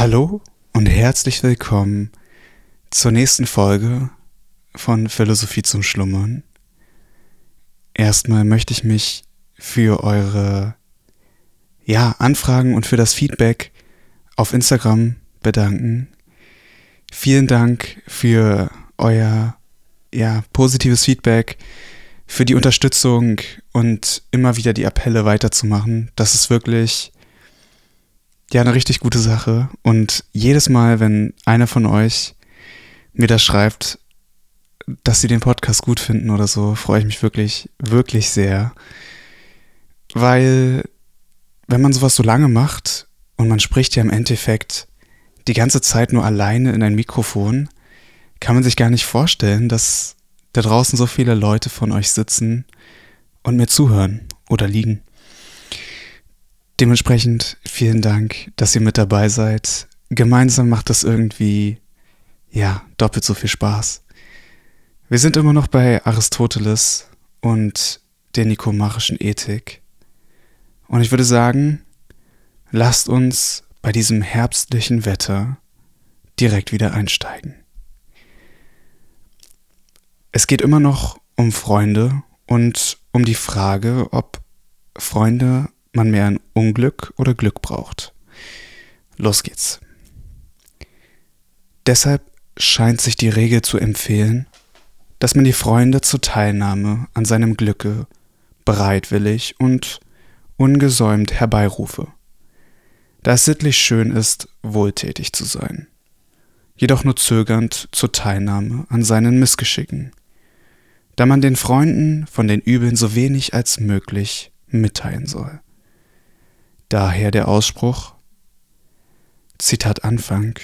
Hallo und herzlich willkommen zur nächsten Folge von Philosophie zum Schlummern. Erstmal möchte ich mich für eure ja, Anfragen und für das Feedback auf Instagram bedanken. Vielen Dank für euer ja, positives Feedback, für die Unterstützung und immer wieder die Appelle weiterzumachen. Das ist wirklich ja eine richtig gute Sache. Und jedes Mal, wenn einer von euch mir das schreibt, dass sie den Podcast gut finden oder so, freue ich mich wirklich, wirklich sehr. Weil, wenn man sowas so lange macht und man spricht ja im Endeffekt die ganze Zeit nur alleine in ein Mikrofon, kann man sich gar nicht vorstellen, dass da draußen so viele Leute von euch sitzen und mir zuhören oder liegen. Dementsprechend vielen Dank, dass ihr mit dabei seid. Gemeinsam macht das irgendwie, ja, doppelt so viel Spaß. Wir sind immer noch bei Aristoteles und der nikomachischen Ethik. Und ich würde sagen, lasst uns bei diesem herbstlichen Wetter direkt wieder einsteigen. Es geht immer noch um Freunde und um die Frage, ob Freunde man mehr ein Unglück oder Glück braucht. Los geht's. Deshalb scheint sich die Regel zu empfehlen, dass man die Freunde zur Teilnahme an seinem Glücke bereitwillig und ungesäumt herbeirufe, da es sittlich schön ist, wohltätig zu sein, jedoch nur zögernd zur Teilnahme an seinen Missgeschicken, da man den Freunden von den Übeln so wenig als möglich mitteilen soll. Daher der Ausspruch, Zitat Anfang,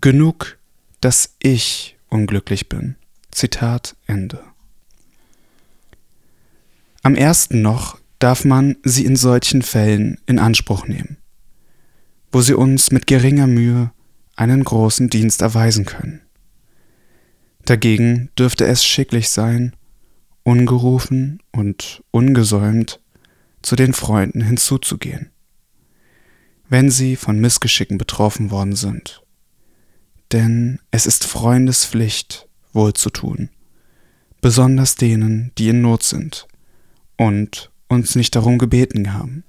genug, dass ich unglücklich bin. Zitat Ende. Am ersten noch darf man sie in solchen Fällen in Anspruch nehmen, wo sie uns mit geringer Mühe einen großen Dienst erweisen können. Dagegen dürfte es schicklich sein, ungerufen und ungesäumt zu den Freunden hinzuzugehen, wenn sie von Missgeschicken betroffen worden sind. Denn es ist Freundespflicht, wohl zu tun, besonders denen, die in Not sind und uns nicht darum gebeten haben,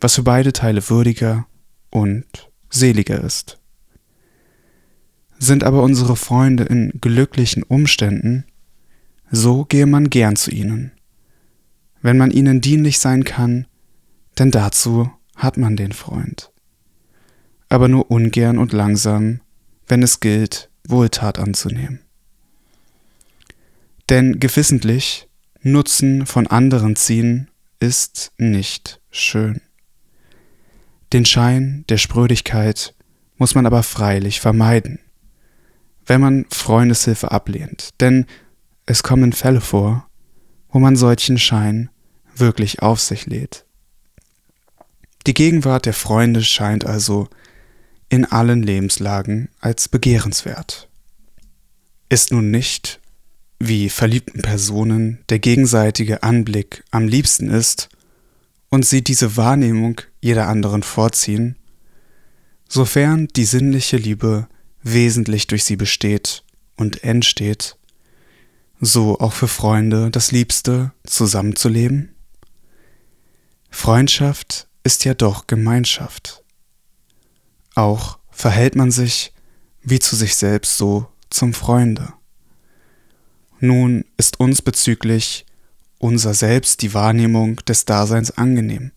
was für beide Teile würdiger und seliger ist. Sind aber unsere Freunde in glücklichen Umständen, so gehe man gern zu ihnen, wenn man ihnen dienlich sein kann, denn dazu hat man den Freund. Aber nur ungern und langsam, wenn es gilt, Wohltat anzunehmen. Denn gewissentlich Nutzen von anderen ziehen ist nicht schön. Den Schein der Sprödigkeit muss man aber freilich vermeiden, wenn man Freundeshilfe ablehnt, denn es kommen Fälle vor, wo man solchen Schein wirklich auf sich lädt. Die Gegenwart der Freunde scheint also in allen Lebenslagen als begehrenswert. Ist nun nicht, wie verliebten Personen der gegenseitige Anblick am liebsten ist und sie diese Wahrnehmung jeder anderen vorziehen, sofern die sinnliche Liebe wesentlich durch sie besteht und entsteht, so auch für Freunde das Liebste, zusammenzuleben? Freundschaft ist ja doch Gemeinschaft. Auch verhält man sich wie zu sich selbst so zum Freunde. Nun ist uns bezüglich unser Selbst die Wahrnehmung des Daseins angenehm,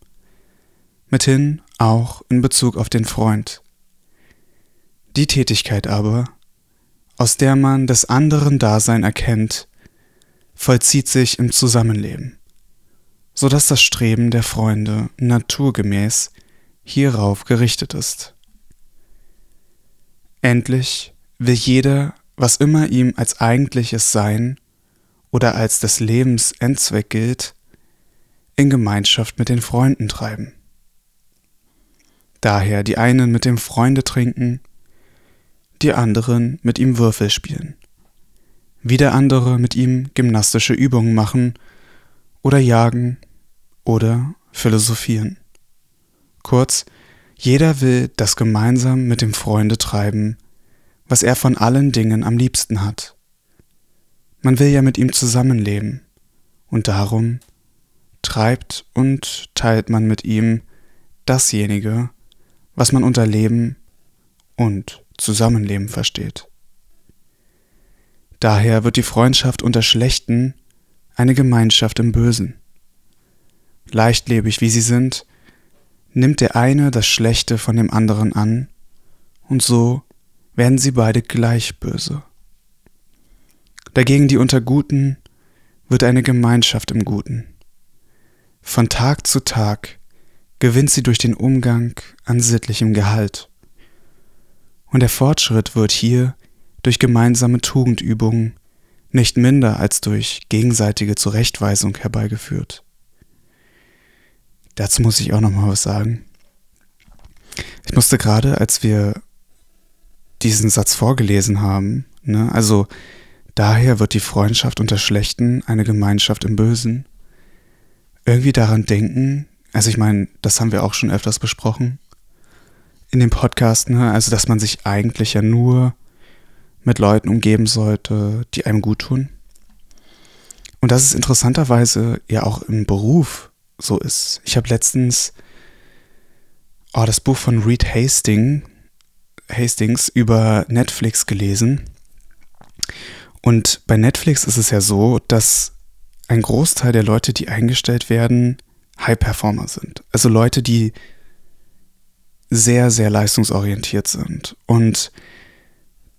mithin auch in Bezug auf den Freund. Die Tätigkeit aber, aus der man des anderen Dasein erkennt, vollzieht sich im Zusammenleben, so dass das Streben der Freunde naturgemäß hierauf gerichtet ist. Endlich will jeder, was immer ihm als eigentliches Sein oder als des Lebens Endzweck gilt, in Gemeinschaft mit den Freunden treiben. Daher die einen mit dem Freunde trinken, die anderen mit ihm Würfel spielen wieder andere mit ihm gymnastische Übungen machen oder jagen oder philosophieren. Kurz, Jeder will das gemeinsam mit dem Freunde treiben, was er von allen Dingen am liebsten hat. Man will ja mit ihm zusammenleben, und darum treibt und teilt man mit ihm dasjenige, was man unter Leben und Zusammenleben versteht. Daher wird die Freundschaft unter Schlechten eine Gemeinschaft im Bösen. Leichtlebig wie sie sind, nimmt der eine das Schlechte von dem anderen an, und so werden sie beide gleich böse. Dagegen die unter Guten wird eine Gemeinschaft im Guten. Von Tag zu Tag gewinnt sie durch den Umgang an sittlichem Gehalt. Und der Fortschritt wird hier durch gemeinsame Tugendübungen nicht minder als durch gegenseitige Zurechtweisung herbeigeführt. Dazu muss ich auch noch mal was sagen. Ich musste gerade, als wir diesen Satz vorgelesen haben, ne, also daher wird die Freundschaft unter Schlechten eine Gemeinschaft im Bösen, irgendwie daran denken, also ich meine, das haben wir auch schon öfters besprochen in dem Podcast, ne, also dass man sich eigentlich ja nur mit Leuten umgeben sollte, die einem gut tun. Und dass es interessanterweise ja auch im Beruf so ist. Ich habe letztens oh, das Buch von Reed Hastings, Hastings über Netflix gelesen. Und bei Netflix ist es ja so, dass ein Großteil der Leute, die eingestellt werden, High-Performer sind. Also Leute, die sehr, sehr leistungsorientiert sind. Und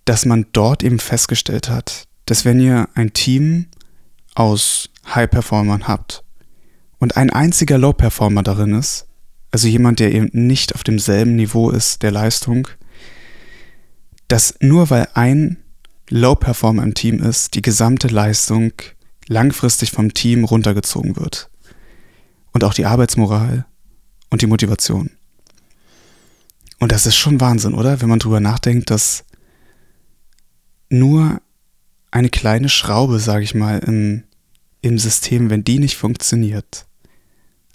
dass man dort eben festgestellt hat, dass wenn ihr ein Team aus High-Performern habt und ein einziger Low-Performer darin ist, also jemand, der eben nicht auf demselben Niveau ist der Leistung, dass nur weil ein Low-Performer im Team ist, die gesamte Leistung langfristig vom Team runtergezogen wird. Und auch die Arbeitsmoral und die Motivation. Und das ist schon Wahnsinn, oder? Wenn man drüber nachdenkt, dass nur eine kleine Schraube, sage ich mal, im, im System, wenn die nicht funktioniert,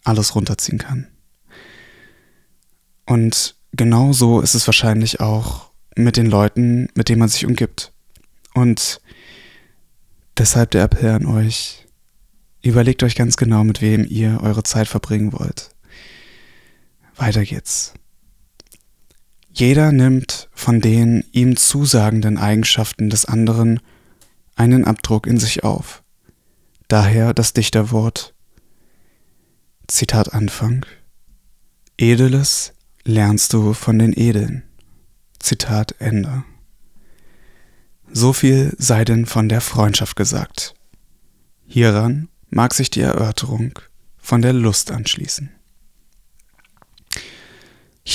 alles runterziehen kann. Und genauso ist es wahrscheinlich auch mit den Leuten, mit denen man sich umgibt. Und deshalb der Appell an euch, überlegt euch ganz genau, mit wem ihr eure Zeit verbringen wollt. Weiter geht's. Jeder nimmt von den ihm zusagenden Eigenschaften des anderen einen Abdruck in sich auf. Daher das Dichterwort Zitat Anfang Edeles lernst du von den Edeln. Zitat Ende. So viel sei denn von der Freundschaft gesagt. Hieran mag sich die Erörterung von der Lust anschließen.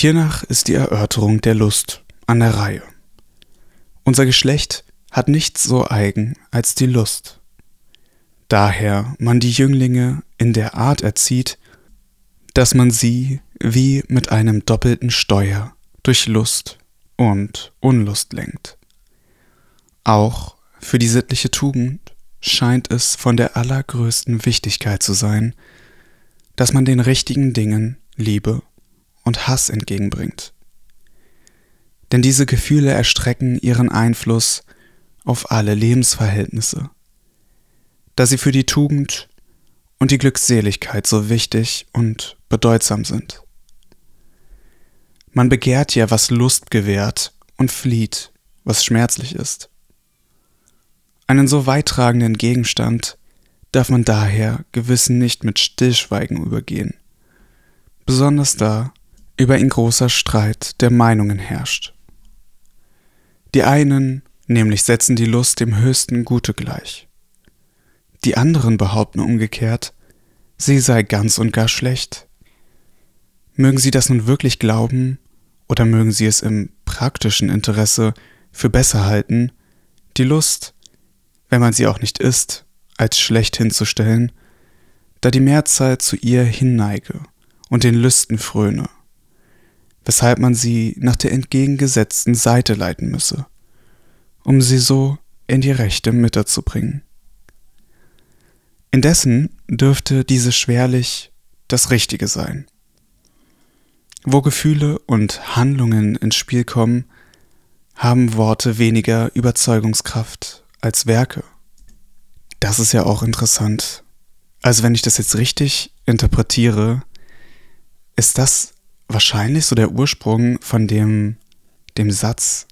Hiernach ist die Erörterung der Lust an der Reihe. Unser Geschlecht hat nichts so eigen als die Lust. Daher man die Jünglinge in der Art erzieht, dass man sie wie mit einem doppelten Steuer durch Lust und Unlust lenkt. Auch für die sittliche Tugend scheint es von der allergrößten Wichtigkeit zu sein, dass man den richtigen Dingen Liebe und Hass entgegenbringt. Denn diese Gefühle erstrecken ihren Einfluss auf alle Lebensverhältnisse, da sie für die Tugend und die Glückseligkeit so wichtig und bedeutsam sind. Man begehrt ja, was Lust gewährt und flieht, was schmerzlich ist. Einen so weittragenden Gegenstand darf man daher Gewissen nicht mit Stillschweigen übergehen, besonders da, über ihn großer Streit der Meinungen herrscht. Die einen nämlich setzen die Lust dem höchsten Gute gleich. Die anderen behaupten umgekehrt, sie sei ganz und gar schlecht. Mögen sie das nun wirklich glauben, oder mögen sie es im praktischen Interesse für besser halten, die Lust, wenn man sie auch nicht isst, als schlecht hinzustellen, da die Mehrzahl zu ihr hinneige und den Lüsten fröne weshalb man sie nach der entgegengesetzten Seite leiten müsse, um sie so in die rechte Mitte zu bringen. Indessen dürfte diese schwerlich das Richtige sein. Wo Gefühle und Handlungen ins Spiel kommen, haben Worte weniger Überzeugungskraft als Werke. Das ist ja auch interessant. Also wenn ich das jetzt richtig interpretiere, ist das wahrscheinlich so der Ursprung von dem, dem Satz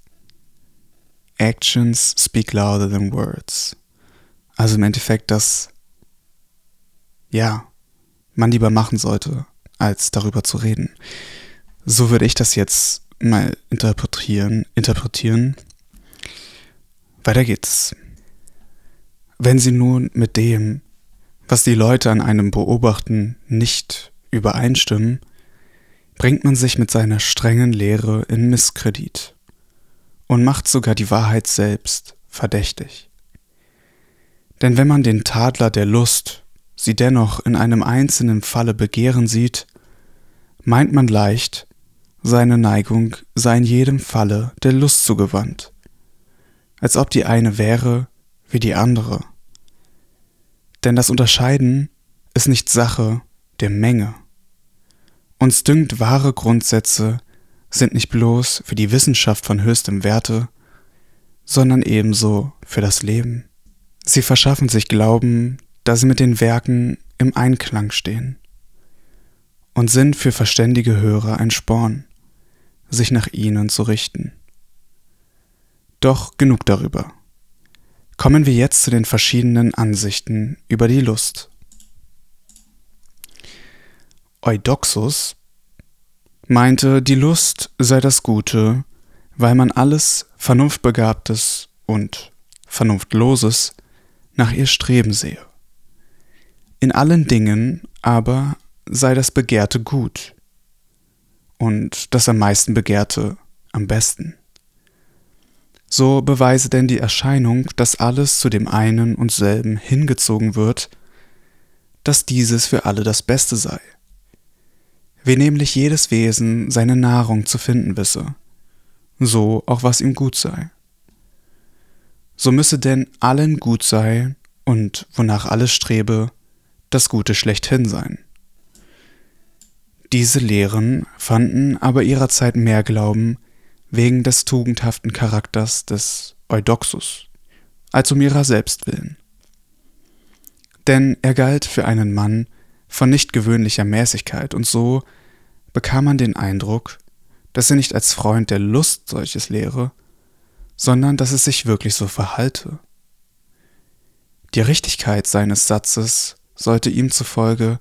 Actions speak louder than words. Also im Endeffekt, dass ja, man lieber machen sollte, als darüber zu reden. So würde ich das jetzt mal interpretieren. interpretieren. Weiter geht's. Wenn Sie nun mit dem, was die Leute an einem beobachten, nicht übereinstimmen, bringt man sich mit seiner strengen Lehre in Misskredit und macht sogar die Wahrheit selbst verdächtig. Denn wenn man den Tadler der Lust sie dennoch in einem einzelnen Falle begehren sieht, meint man leicht, seine Neigung sei in jedem Falle der Lust zugewandt, als ob die eine wäre wie die andere. Denn das Unterscheiden ist nicht Sache der Menge. Uns dünkt, wahre Grundsätze sind nicht bloß für die Wissenschaft von höchstem Werte, sondern ebenso für das Leben. Sie verschaffen sich Glauben, da sie mit den Werken im Einklang stehen und sind für verständige Hörer ein Sporn, sich nach ihnen zu richten. Doch genug darüber. Kommen wir jetzt zu den verschiedenen Ansichten über die Lust. Eudoxus meinte, die Lust sei das Gute, weil man alles Vernunftbegabtes und Vernunftloses nach ihr streben sehe. In allen Dingen aber sei das Begehrte gut und das am meisten Begehrte am besten. So beweise denn die Erscheinung, dass alles zu dem einen und selben hingezogen wird, dass dieses für alle das Beste sei wie nämlich jedes Wesen seine Nahrung zu finden wisse, so auch was ihm gut sei. So müsse denn allen gut sein und wonach alles strebe, das Gute schlechthin sein. Diese Lehren fanden aber ihrer Zeit mehr Glauben wegen des tugendhaften Charakters des Eudoxus, als um ihrer selbst willen. Denn er galt für einen Mann, von nicht gewöhnlicher Mäßigkeit, und so bekam man den Eindruck, dass er nicht als Freund der Lust solches lehre, sondern dass es sich wirklich so verhalte. Die Richtigkeit seines Satzes sollte ihm zufolge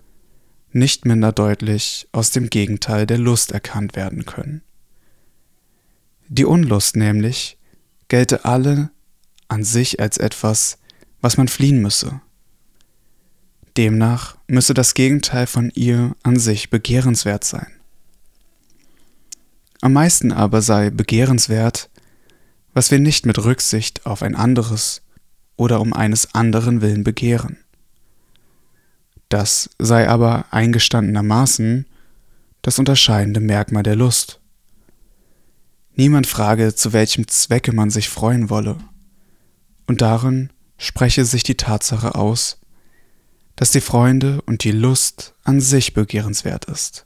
nicht minder deutlich aus dem Gegenteil der Lust erkannt werden können. Die Unlust nämlich gelte alle an sich als etwas, was man fliehen müsse, Demnach müsse das Gegenteil von ihr an sich begehrenswert sein. Am meisten aber sei begehrenswert, was wir nicht mit Rücksicht auf ein anderes oder um eines anderen willen begehren. Das sei aber eingestandenermaßen das unterscheidende Merkmal der Lust. Niemand frage, zu welchem Zwecke man sich freuen wolle, und darin spreche sich die Tatsache aus, dass die Freunde und die Lust an sich begehrenswert ist.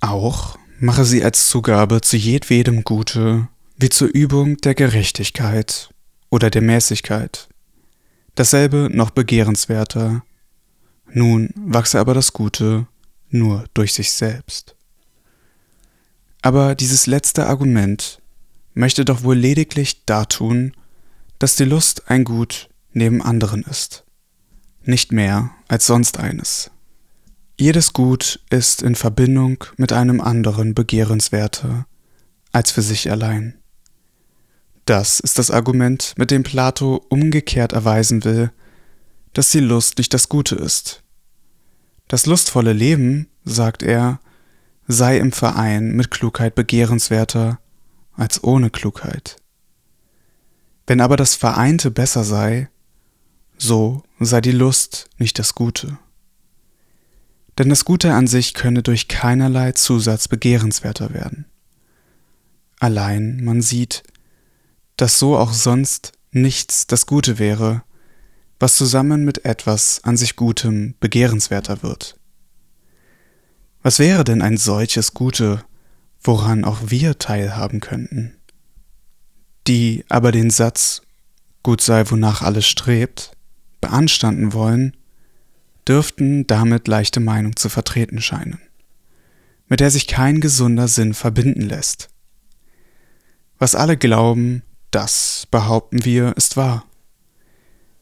Auch mache sie als Zugabe zu jedwedem Gute wie zur Übung der Gerechtigkeit oder der Mäßigkeit. Dasselbe noch begehrenswerter. Nun wachse aber das Gute nur durch sich selbst. Aber dieses letzte Argument möchte doch wohl lediglich dartun, dass die Lust ein Gut neben anderen ist nicht mehr als sonst eines. Jedes Gut ist in Verbindung mit einem anderen begehrenswerter als für sich allein. Das ist das Argument, mit dem Plato umgekehrt erweisen will, dass die Lust nicht das Gute ist. Das lustvolle Leben, sagt er, sei im Verein mit Klugheit begehrenswerter als ohne Klugheit. Wenn aber das Vereinte besser sei, so sei die Lust nicht das Gute. Denn das Gute an sich könne durch keinerlei Zusatz begehrenswerter werden. Allein man sieht, dass so auch sonst nichts das Gute wäre, was zusammen mit etwas an sich Gutem begehrenswerter wird. Was wäre denn ein solches Gute, woran auch wir teilhaben könnten. Die aber den Satz gut sei, wonach alles strebt, beanstanden wollen, dürften damit leichte Meinung zu vertreten scheinen, mit der sich kein gesunder Sinn verbinden lässt. Was alle glauben, das, behaupten wir, ist wahr.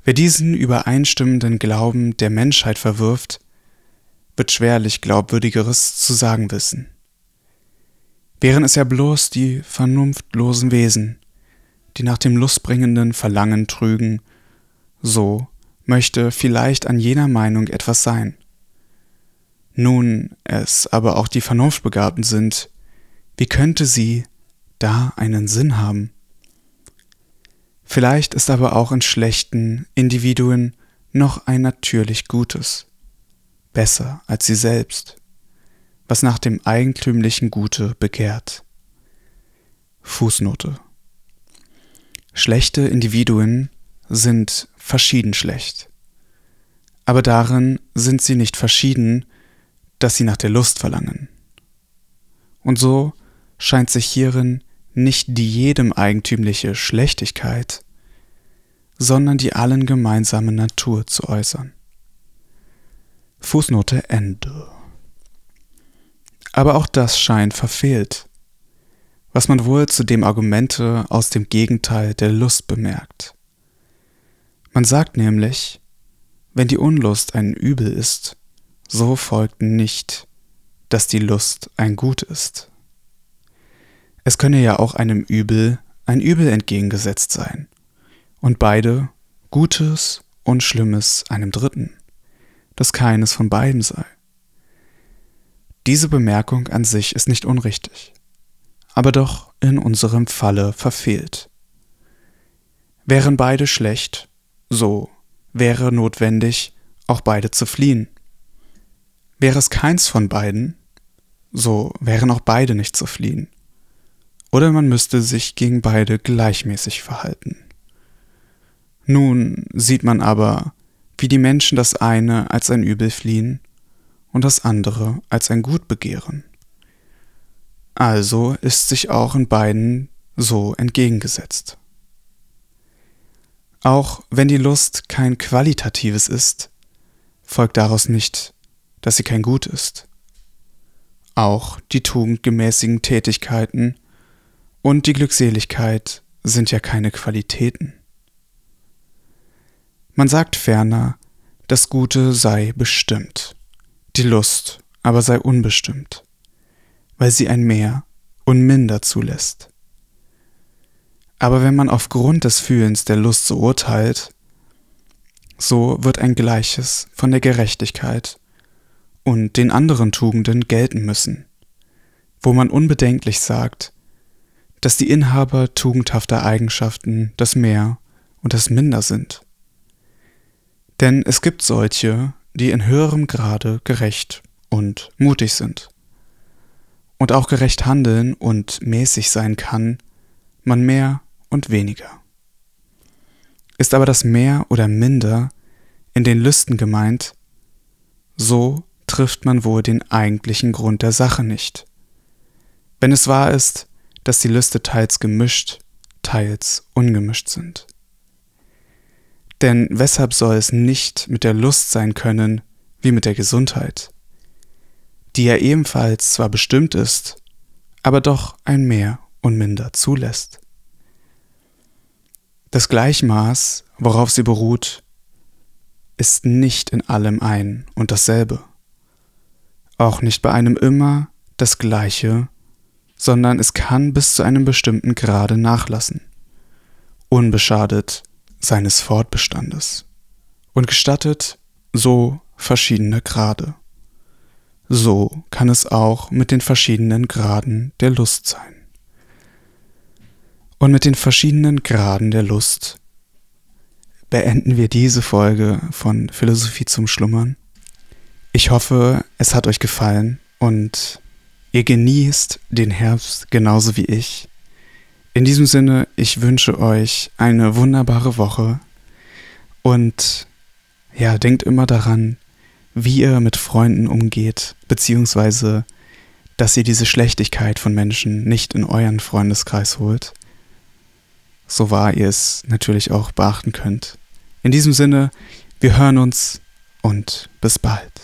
Wer diesen übereinstimmenden Glauben der Menschheit verwirft, wird schwerlich Glaubwürdigeres zu sagen wissen. Wären es ja bloß die vernunftlosen Wesen, die nach dem lustbringenden Verlangen trügen, so möchte vielleicht an jener Meinung etwas sein. Nun es aber auch die Vernunftbegabten sind, wie könnte sie da einen Sinn haben? Vielleicht ist aber auch in schlechten Individuen noch ein natürlich Gutes, besser als sie selbst, was nach dem eigentümlichen Gute begehrt. Fußnote Schlechte Individuen sind verschieden schlecht. Aber darin sind sie nicht verschieden, dass sie nach der Lust verlangen. Und so scheint sich hierin nicht die jedem eigentümliche Schlechtigkeit, sondern die allen gemeinsame Natur zu äußern. Fußnote Ende. Aber auch das scheint verfehlt, was man wohl zu dem Argumente aus dem Gegenteil der Lust bemerkt. Man sagt nämlich, wenn die Unlust ein Übel ist, so folgt nicht, dass die Lust ein Gut ist. Es könne ja auch einem Übel ein Übel entgegengesetzt sein, und beide, Gutes und Schlimmes, einem Dritten, dass keines von beiden sei. Diese Bemerkung an sich ist nicht unrichtig aber doch in unserem Falle verfehlt. Wären beide schlecht, so wäre notwendig, auch beide zu fliehen. Wäre es keins von beiden, so wären auch beide nicht zu fliehen. Oder man müsste sich gegen beide gleichmäßig verhalten. Nun sieht man aber, wie die Menschen das eine als ein Übel fliehen und das andere als ein Gut begehren. Also ist sich auch in beiden so entgegengesetzt. Auch wenn die Lust kein qualitatives ist, folgt daraus nicht, dass sie kein Gut ist. Auch die tugendgemäßigen Tätigkeiten und die Glückseligkeit sind ja keine Qualitäten. Man sagt ferner, das Gute sei bestimmt, die Lust aber sei unbestimmt weil sie ein Mehr und Minder zulässt. Aber wenn man aufgrund des Fühlens der Lust so urteilt, so wird ein Gleiches von der Gerechtigkeit und den anderen Tugenden gelten müssen, wo man unbedenklich sagt, dass die Inhaber tugendhafter Eigenschaften das Mehr und das Minder sind. Denn es gibt solche, die in höherem Grade gerecht und mutig sind und auch gerecht handeln und mäßig sein kann, man mehr und weniger. Ist aber das mehr oder minder in den Lüsten gemeint, so trifft man wohl den eigentlichen Grund der Sache nicht. Wenn es wahr ist, dass die Lüste teils gemischt, teils ungemischt sind. Denn weshalb soll es nicht mit der Lust sein können wie mit der Gesundheit? die ja ebenfalls zwar bestimmt ist, aber doch ein Mehr und Minder zulässt. Das Gleichmaß, worauf sie beruht, ist nicht in allem ein und dasselbe. Auch nicht bei einem immer das Gleiche, sondern es kann bis zu einem bestimmten Grade nachlassen, unbeschadet seines Fortbestandes und gestattet so verschiedene Grade. So kann es auch mit den verschiedenen Graden der Lust sein. Und mit den verschiedenen Graden der Lust beenden wir diese Folge von Philosophie zum Schlummern. Ich hoffe, es hat euch gefallen und ihr genießt den Herbst genauso wie ich. In diesem Sinne, ich wünsche euch eine wunderbare Woche und ja, denkt immer daran, wie ihr mit Freunden umgeht, beziehungsweise dass ihr diese Schlechtigkeit von Menschen nicht in euren Freundeskreis holt, so wahr ihr es natürlich auch beachten könnt. In diesem Sinne, wir hören uns und bis bald.